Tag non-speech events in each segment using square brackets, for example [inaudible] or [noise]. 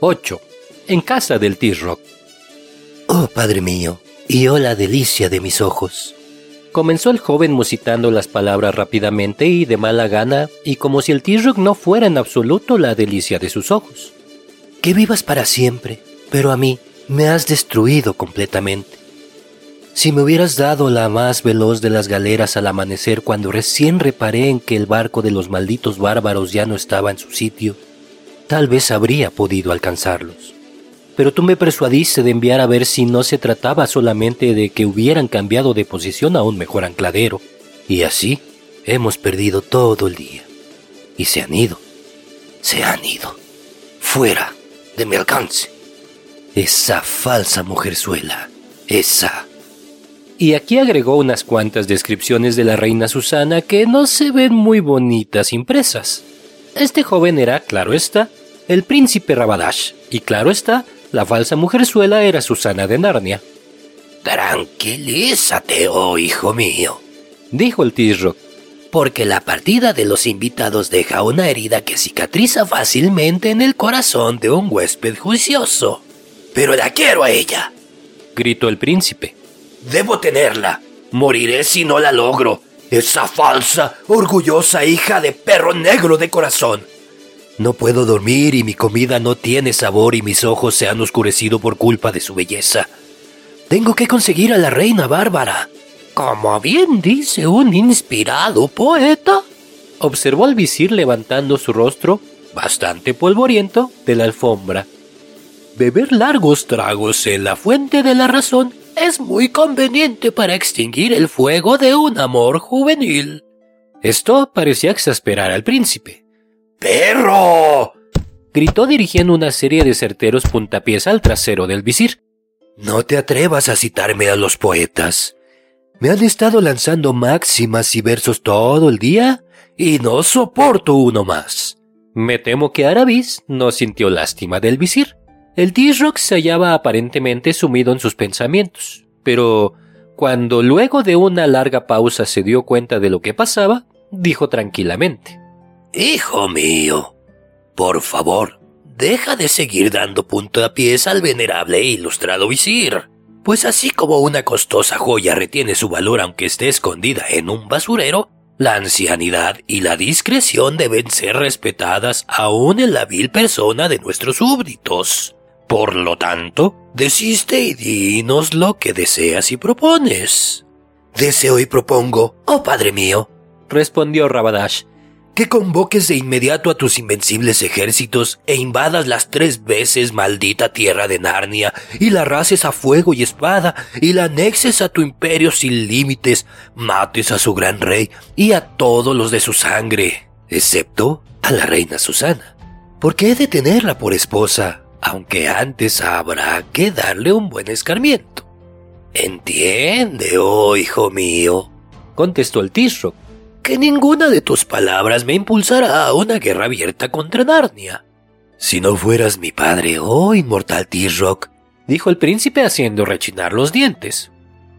8. En casa del T-Rock. Oh, padre mío, y oh la delicia de mis ojos. Comenzó el joven musitando las palabras rápidamente y de mala gana, y como si el T-Rock no fuera en absoluto la delicia de sus ojos. Que vivas para siempre, pero a mí me has destruido completamente. Si me hubieras dado la más veloz de las galeras al amanecer cuando recién reparé en que el barco de los malditos bárbaros ya no estaba en su sitio, tal vez habría podido alcanzarlos. Pero tú me persuadiste de enviar a ver si no se trataba solamente de que hubieran cambiado de posición a un mejor ancladero. Y así hemos perdido todo el día. Y se han ido. Se han ido. Fuera de mi alcance. Esa falsa mujerzuela. Esa. Y aquí agregó unas cuantas descripciones de la reina Susana que no se ven muy bonitas impresas. Este joven era, claro está, el príncipe Rabadash, y claro está, la falsa mujerzuela era Susana de Narnia. Tranquilízate, oh hijo mío, dijo el Tisrock, porque la partida de los invitados deja una herida que cicatriza fácilmente en el corazón de un huésped juicioso. Pero la quiero a ella, gritó el príncipe. Debo tenerla. Moriré si no la logro. Esa falsa, orgullosa hija de perro negro de corazón. No puedo dormir y mi comida no tiene sabor y mis ojos se han oscurecido por culpa de su belleza. Tengo que conseguir a la reina bárbara. Como bien dice un inspirado poeta, observó al visir levantando su rostro, bastante polvoriento, de la alfombra. Beber largos tragos en la fuente de la razón es muy conveniente para extinguir el fuego de un amor juvenil. Esto parecía exasperar al príncipe, ¡Perro! gritó dirigiendo una serie de certeros puntapiés al trasero del visir. No te atrevas a citarme a los poetas. Me han estado lanzando máximas y versos todo el día y no soporto uno más. Me temo que Arabis no sintió lástima del visir. El T-Rock se hallaba aparentemente sumido en sus pensamientos, pero cuando luego de una larga pausa se dio cuenta de lo que pasaba, dijo tranquilamente. Hijo mío, por favor, deja de seguir dando puntapiés al venerable e ilustrado visir, pues así como una costosa joya retiene su valor aunque esté escondida en un basurero, la ancianidad y la discreción deben ser respetadas aún en la vil persona de nuestros súbditos. Por lo tanto, desiste y dinos lo que deseas y propones. Deseo y propongo, oh padre mío, respondió Rabadash, que convoques de inmediato a tus invencibles ejércitos e invadas las tres veces maldita tierra de Narnia y la races a fuego y espada y la anexes a tu imperio sin límites, mates a su gran rey y a todos los de su sangre, excepto a la reina Susana. Porque he de tenerla por esposa, aunque antes habrá que darle un buen escarmiento. Entiende, oh hijo mío, contestó el Tisro que ninguna de tus palabras me impulsará a una guerra abierta contra Narnia. Si no fueras mi padre, oh inmortal T-Rock, dijo el príncipe haciendo rechinar los dientes,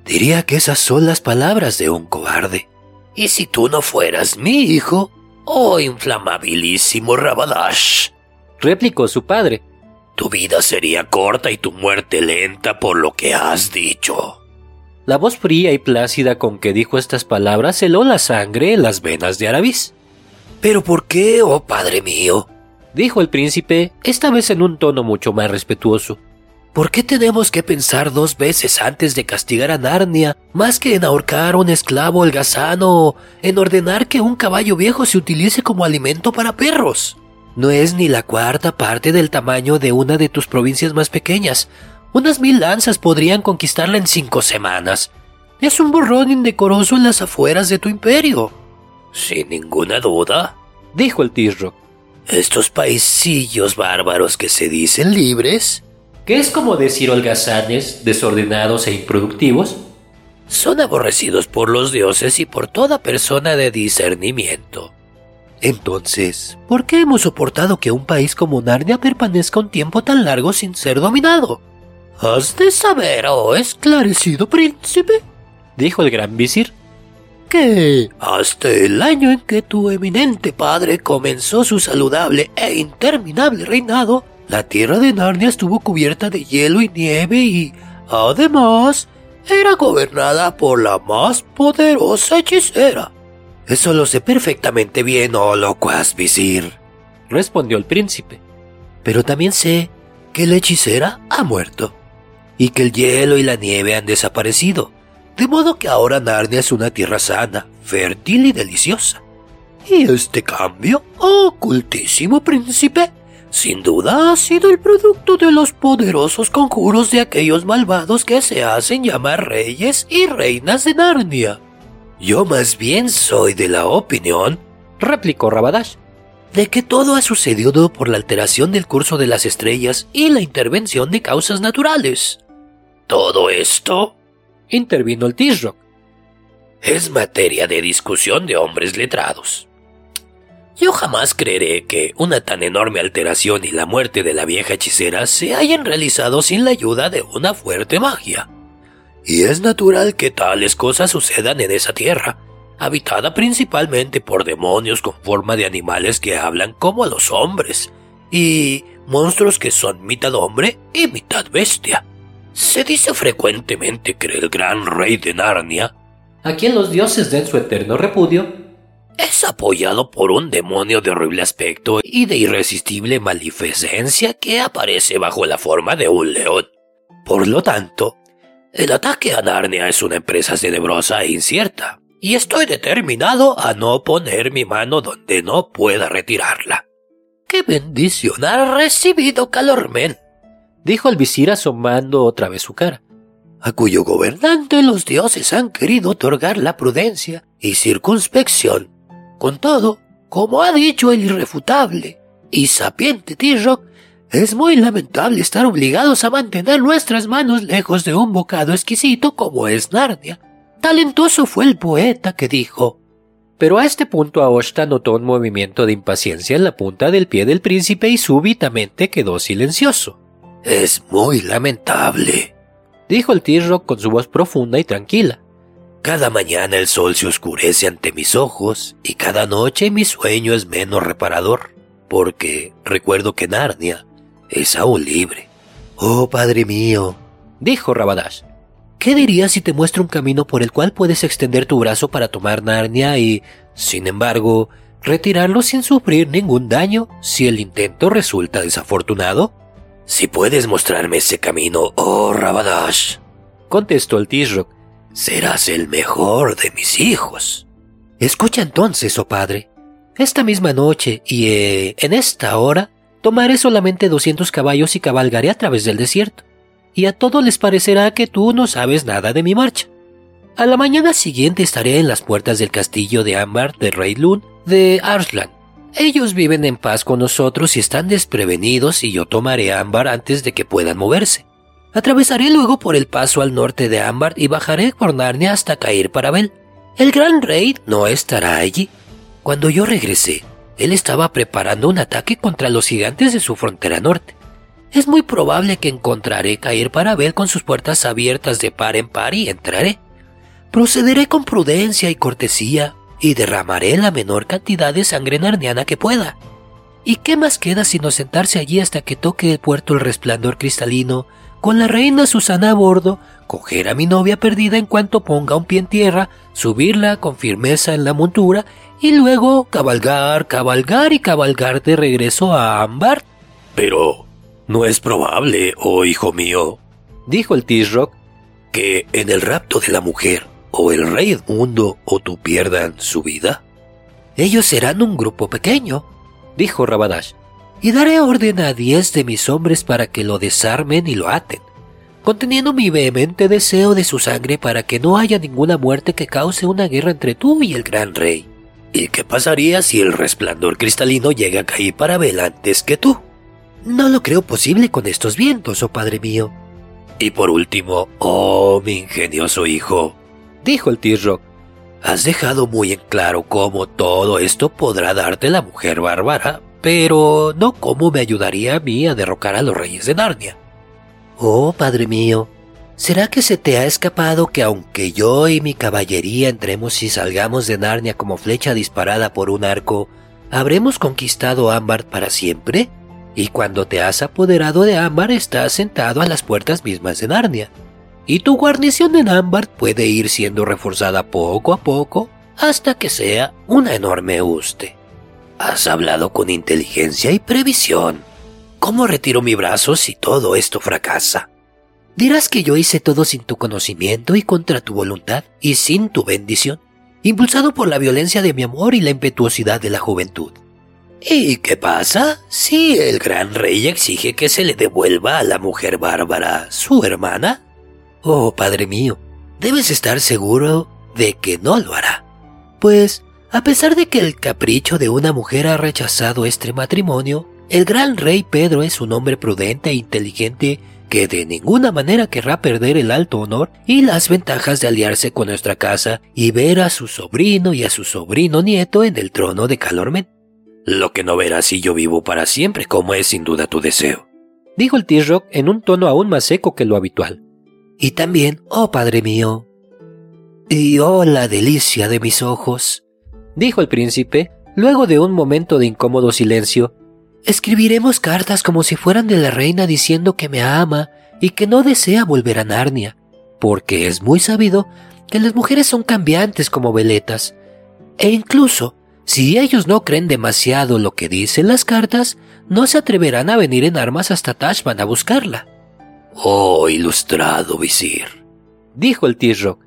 diría que esas son las palabras de un cobarde. Y si tú no fueras mi hijo, oh inflamabilísimo Rabadash, replicó su padre, tu vida sería corta y tu muerte lenta por lo que has dicho. La voz fría y plácida con que dijo estas palabras heló la sangre en las venas de Arabis. ¿Pero por qué, oh padre mío? dijo el príncipe, esta vez en un tono mucho más respetuoso. ¿Por qué tenemos que pensar dos veces antes de castigar a Narnia, más que en ahorcar a un esclavo holgazano o en ordenar que un caballo viejo se utilice como alimento para perros? No es ni la cuarta parte del tamaño de una de tus provincias más pequeñas, unas mil lanzas podrían conquistarla en cinco semanas. Es un borrón indecoroso en las afueras de tu imperio. Sin ninguna duda, dijo el Tirro. Estos paisillos bárbaros que se dicen libres, que es como decir holgazanes, desordenados e improductivos, son aborrecidos por los dioses y por toda persona de discernimiento. Entonces, ¿por qué hemos soportado que un país como Narnia permanezca un tiempo tan largo sin ser dominado? Has de saber, oh esclarecido príncipe, dijo el gran visir, que hasta el año en que tu eminente padre comenzó su saludable e interminable reinado, La tierra de Narnia estuvo cubierta de hielo y nieve y, además, era gobernada por la más poderosa hechicera. Eso lo sé perfectamente bien, oh locuaz visir, respondió el príncipe. Pero también sé que la hechicera ha muerto y que el hielo y la nieve han desaparecido, de modo que ahora Narnia es una tierra sana, fértil y deliciosa. Y este cambio, ocultísimo príncipe, sin duda ha sido el producto de los poderosos conjuros de aquellos malvados que se hacen llamar reyes y reinas de Narnia. Yo más bien soy de la opinión, replicó Rabadash, de que todo ha sucedido por la alteración del curso de las estrellas y la intervención de causas naturales. Todo esto, intervino el T-Rock, es materia de discusión de hombres letrados. Yo jamás creeré que una tan enorme alteración y la muerte de la vieja hechicera se hayan realizado sin la ayuda de una fuerte magia. Y es natural que tales cosas sucedan en esa tierra, habitada principalmente por demonios con forma de animales que hablan como los hombres, y monstruos que son mitad hombre y mitad bestia. Se dice frecuentemente que el gran rey de Narnia, a quien los dioses den su eterno repudio, es apoyado por un demonio de horrible aspecto y de irresistible maleficencia que aparece bajo la forma de un león. Por lo tanto, el ataque a Narnia es una empresa tenebrosa e incierta, y estoy determinado a no poner mi mano donde no pueda retirarla. ¡Qué bendición ha recibido Calormen! Dijo el visir asomando otra vez su cara, a cuyo gobernante los dioses han querido otorgar la prudencia y circunspección con todo, como ha dicho el irrefutable y sapiente T-Rock, es muy lamentable estar obligados a mantener nuestras manos lejos de un bocado exquisito como es Narnia. Talentoso fue el poeta que dijo. Pero a este punto Aosta notó un movimiento de impaciencia en la punta del pie del príncipe y súbitamente quedó silencioso. Es muy lamentable, dijo el T-Rock con su voz profunda y tranquila. Cada mañana el sol se oscurece ante mis ojos y cada noche mi sueño es menos reparador, porque recuerdo que Narnia es aún libre. Oh, padre mío, dijo Rabadash, ¿qué dirías si te muestro un camino por el cual puedes extender tu brazo para tomar Narnia y, sin embargo, retirarlo sin sufrir ningún daño si el intento resulta desafortunado? Si puedes mostrarme ese camino, oh Rabadash, contestó el Tisrock, serás el mejor de mis hijos. Escucha entonces, oh padre. Esta misma noche y eh, en esta hora tomaré solamente doscientos caballos y cabalgaré a través del desierto. Y a todos les parecerá que tú no sabes nada de mi marcha. A la mañana siguiente estaré en las puertas del castillo de Ámbar de Rey Lun de Arslan. Ellos viven en paz con nosotros y están desprevenidos y yo tomaré Ámbar antes de que puedan moverse. Atravesaré luego por el paso al norte de Ámbar y bajaré por Narnia hasta caer para Bel. El gran rey no estará allí. Cuando yo regresé, él estaba preparando un ataque contra los gigantes de su frontera norte. Es muy probable que encontraré caer para Bel con sus puertas abiertas de par en par y entraré. Procederé con prudencia y cortesía y derramaré la menor cantidad de sangre narniana que pueda. ¿Y qué más queda sino sentarse allí hasta que toque el puerto el resplandor cristalino con la reina Susana a bordo, coger a mi novia perdida en cuanto ponga un pie en tierra, subirla con firmeza en la montura y luego cabalgar, cabalgar y cabalgar de regreso a Ámbar. Pero no es probable, oh hijo mío, dijo el Tisrock, que en el rapto de la mujer o el rey mundo o tú pierdan su vida. Ellos serán un grupo pequeño, dijo Rabadash y daré orden a diez de mis hombres para que lo desarmen y lo aten, conteniendo mi vehemente deseo de su sangre para que no haya ninguna muerte que cause una guerra entre tú y el gran rey. ¿Y qué pasaría si el resplandor cristalino llega a caer para Bel antes que tú? No lo creo posible con estos vientos, oh padre mío. Y por último, oh mi ingenioso hijo, dijo el T-Rock, has dejado muy en claro cómo todo esto podrá darte la mujer bárbara pero no cómo me ayudaría a mí a derrocar a los reyes de Narnia. Oh, padre mío, ¿será que se te ha escapado que aunque yo y mi caballería entremos y salgamos de Narnia como flecha disparada por un arco, habremos conquistado Ámbar para siempre? y cuando te has apoderado de Ámbar estás sentado a las puertas mismas de Narnia. Y tu guarnición en Ámbar puede ir siendo reforzada poco a poco hasta que sea una enorme huste. Has hablado con inteligencia y previsión. ¿Cómo retiro mi brazo si todo esto fracasa? Dirás que yo hice todo sin tu conocimiento y contra tu voluntad y sin tu bendición, impulsado por la violencia de mi amor y la impetuosidad de la juventud. ¿Y qué pasa si el gran rey exige que se le devuelva a la mujer bárbara su hermana? Oh, padre mío, debes estar seguro de que no lo hará. Pues, a pesar de que el capricho de una mujer ha rechazado este matrimonio, el gran rey Pedro es un hombre prudente e inteligente que de ninguna manera querrá perder el alto honor y las ventajas de aliarse con nuestra casa y ver a su sobrino y a su sobrino nieto en el trono de Calormen. Lo que no verás si yo vivo para siempre, como es sin duda tu deseo. Dijo el T-Rock en un tono aún más seco que lo habitual. Y también, oh padre mío, y oh la delicia de mis ojos, dijo el príncipe, luego de un momento de incómodo silencio, Escribiremos cartas como si fueran de la reina diciendo que me ama y que no desea volver a Narnia, porque es muy sabido que las mujeres son cambiantes como veletas, e incluso si ellos no creen demasiado lo que dicen las cartas, no se atreverán a venir en armas hasta Tashban a buscarla. Oh, ilustrado visir, dijo el T-Rock,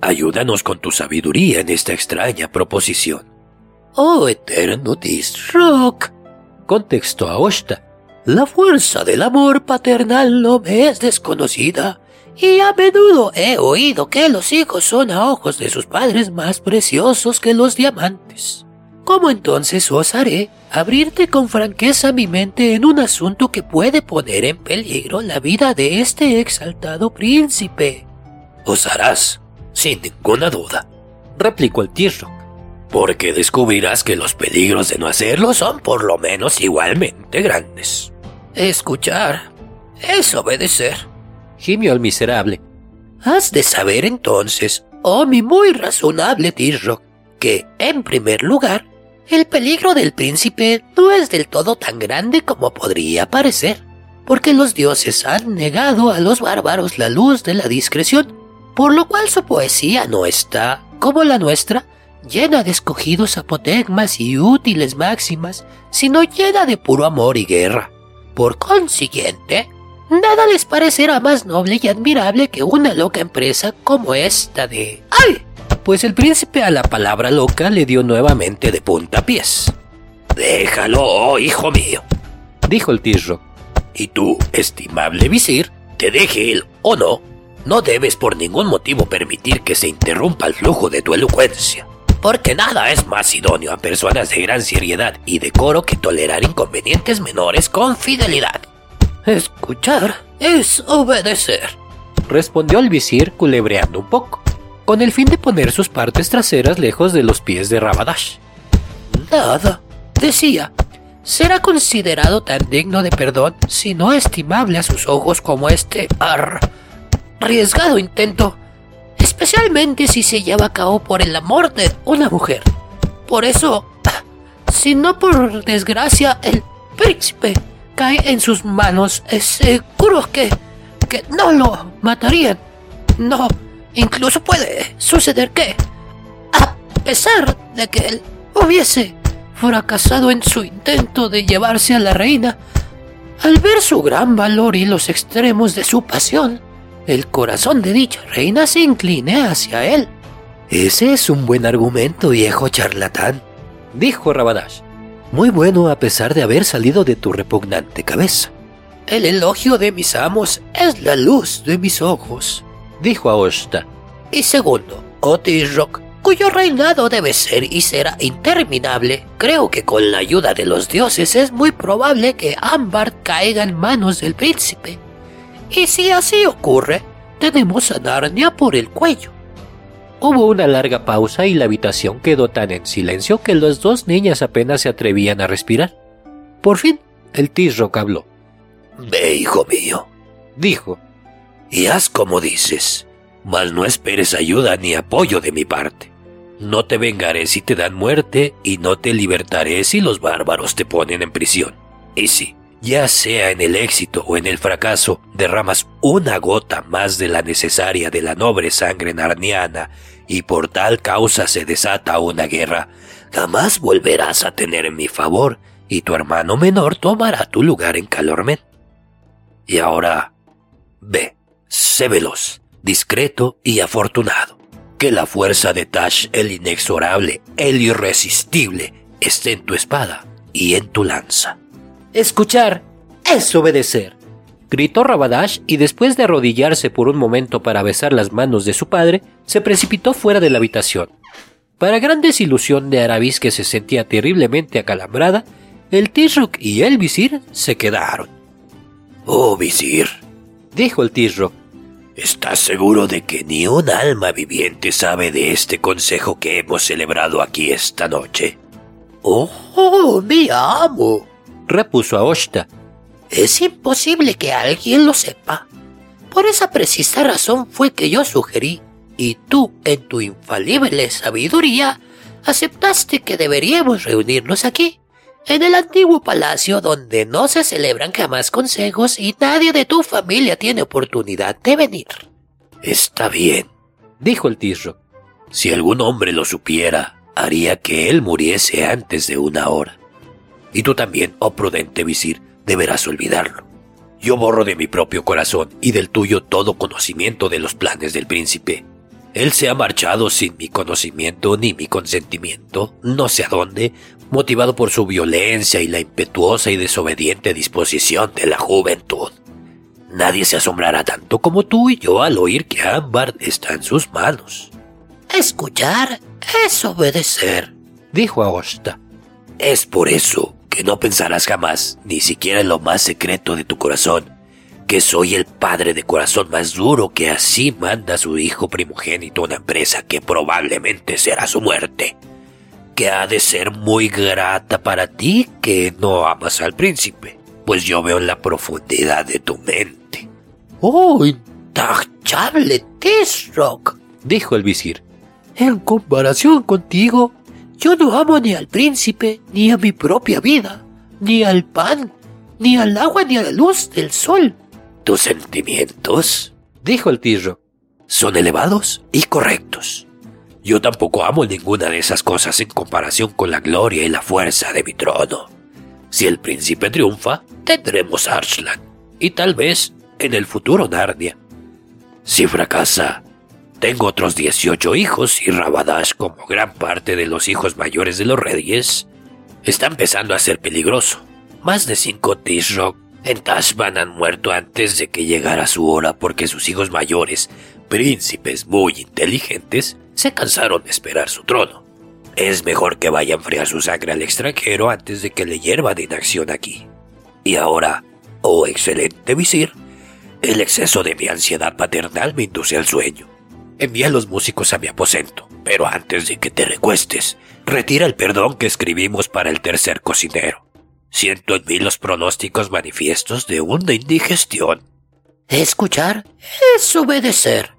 ayúdanos con tu sabiduría en esta extraña proposición. Oh, eterno T-Rock, contextó a Oshta. La fuerza del amor paternal no me es desconocida, y a menudo he oído que los hijos son a ojos de sus padres más preciosos que los diamantes. ¿Cómo entonces osaré abrirte con franqueza mi mente en un asunto que puede poner en peligro la vida de este exaltado príncipe? Osarás, sin ninguna duda, replicó el tierro porque descubrirás que los peligros de no hacerlo son por lo menos igualmente grandes. Escuchar es obedecer, gimió el miserable. Has de saber entonces, oh mi muy razonable Tirro, que, en primer lugar, el peligro del príncipe no es del todo tan grande como podría parecer, porque los dioses han negado a los bárbaros la luz de la discreción, por lo cual su poesía no está, como la nuestra, llena de escogidos apotegmas y útiles máximas, sino llena de puro amor y guerra. Por consiguiente, nada les parecerá más noble y admirable que una loca empresa como esta de... ¡Ay! Pues el príncipe a la palabra loca le dio nuevamente de puntapiés. Déjalo, oh, hijo mío, dijo el tirro. Y tú, estimable visir, te deje él o no, no debes por ningún motivo permitir que se interrumpa el flujo de tu elocuencia porque nada es más idóneo a personas de gran seriedad y decoro que tolerar inconvenientes menores con fidelidad. Escuchar es obedecer, respondió el visir culebreando un poco, con el fin de poner sus partes traseras lejos de los pies de Rabadash. Nada, decía, será considerado tan digno de perdón si no estimable a sus ojos como este arriesgado intento especialmente si se lleva a cabo por el amor de una mujer. Por eso, si no por desgracia el príncipe cae en sus manos, es seguro que, que no lo matarían. No, incluso puede suceder que, a pesar de que él hubiese fracasado en su intento de llevarse a la reina, al ver su gran valor y los extremos de su pasión, el corazón de dicha reina se incline hacia él. Ese es un buen argumento, viejo charlatán, dijo Rabadash. Muy bueno a pesar de haber salido de tu repugnante cabeza. El elogio de mis amos es la luz de mis ojos, dijo Aosta. Y segundo, Otis-Rock, cuyo reinado debe ser y será interminable, creo que con la ayuda de los dioses es muy probable que Ámbar caiga en manos del príncipe. Y si así ocurre, tenemos a Narnia por el cuello. Hubo una larga pausa y la habitación quedó tan en silencio que las dos niñas apenas se atrevían a respirar. Por fin, el T-Rock habló. Ve, hijo mío, dijo, y haz como dices, mas no esperes ayuda ni apoyo de mi parte. No te vengaré si te dan muerte y no te libertaré si los bárbaros te ponen en prisión. Y sí, ya sea en el éxito o en el fracaso, derramas una gota más de la necesaria de la noble sangre narniana y por tal causa se desata una guerra, jamás volverás a tener mi favor y tu hermano menor tomará tu lugar en Calormen. Y ahora, ve, sé veloz, discreto y afortunado. Que la fuerza de Tash, el inexorable, el irresistible, esté en tu espada y en tu lanza. Escuchar es obedecer, gritó Rabadash y después de arrodillarse por un momento para besar las manos de su padre, se precipitó fuera de la habitación. Para gran desilusión de Arabis que se sentía terriblemente acalambrada, el Tishrok y el visir se quedaron. Oh, visir, dijo el Tishrok, ¿estás seguro de que ni un alma viviente sabe de este consejo que hemos celebrado aquí esta noche? Oh, mi amo, repuso Aoshta. Es imposible que alguien lo sepa. Por esa precisa razón fue que yo sugerí, y tú, en tu infalible sabiduría, aceptaste que deberíamos reunirnos aquí, en el antiguo palacio donde no se celebran jamás consejos y nadie de tu familia tiene oportunidad de venir. Está bien, dijo el Tisro. Si algún hombre lo supiera, haría que él muriese antes de una hora. Y tú también, oh prudente visir, deberás olvidarlo. Yo borro de mi propio corazón y del tuyo todo conocimiento de los planes del príncipe. Él se ha marchado sin mi conocimiento ni mi consentimiento, no sé a dónde, motivado por su violencia y la impetuosa y desobediente disposición de la juventud. Nadie se asombrará tanto como tú y yo al oír que Ámbar está en sus manos. Escuchar es obedecer, dijo Agosta. Es por eso que no pensarás jamás, ni siquiera en lo más secreto de tu corazón, que soy el padre de corazón más duro que así manda a su hijo primogénito a una empresa que probablemente será su muerte. Que ha de ser muy grata para ti que no amas al príncipe, pues yo veo la profundidad de tu mente. ¡Oh, intachable Tisrock! dijo el visir. En comparación contigo, yo no amo ni al príncipe, ni a mi propia vida, ni al pan, ni al agua, ni a la luz del sol. Tus sentimientos, dijo el tirro, son elevados y correctos. Yo tampoco amo ninguna de esas cosas en comparación con la gloria y la fuerza de mi trono. Si el príncipe triunfa, tendremos Arslan, y tal vez en el futuro Narnia. Si fracasa, tengo otros 18 hijos y Rabadash, como gran parte de los hijos mayores de los reyes, está empezando a ser peligroso. Más de cinco Tishrok en Tashban han muerto antes de que llegara su hora porque sus hijos mayores, príncipes muy inteligentes, se cansaron de esperar su trono. Es mejor que vaya a enfriar su sangre al extranjero antes de que le hierva de inacción aquí. Y ahora, oh excelente visir, el exceso de mi ansiedad paternal me induce al sueño. Envía a los músicos a mi aposento, pero antes de que te recuestes, retira el perdón que escribimos para el tercer cocinero. Siento en mí los pronósticos manifiestos de una indigestión. Escuchar es obedecer,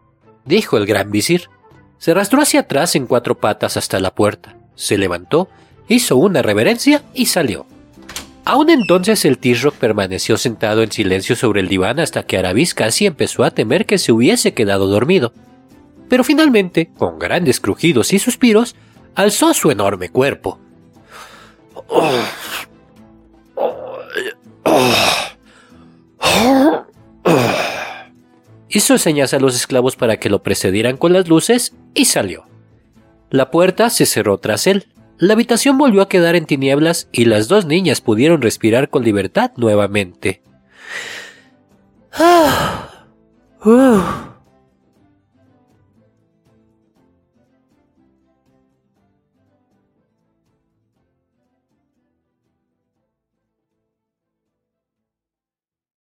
dijo el gran visir. Se arrastró hacia atrás en cuatro patas hasta la puerta, se levantó, hizo una reverencia y salió. Aún entonces el T-Rock permaneció sentado en silencio sobre el diván hasta que Arabis casi empezó a temer que se hubiese quedado dormido pero finalmente, con grandes crujidos y suspiros, alzó su enorme cuerpo. Hizo señas a los esclavos para que lo precedieran con las luces y salió. La puerta se cerró tras él. La habitación volvió a quedar en tinieblas y las dos niñas pudieron respirar con libertad nuevamente. Ah, [sighs] uh.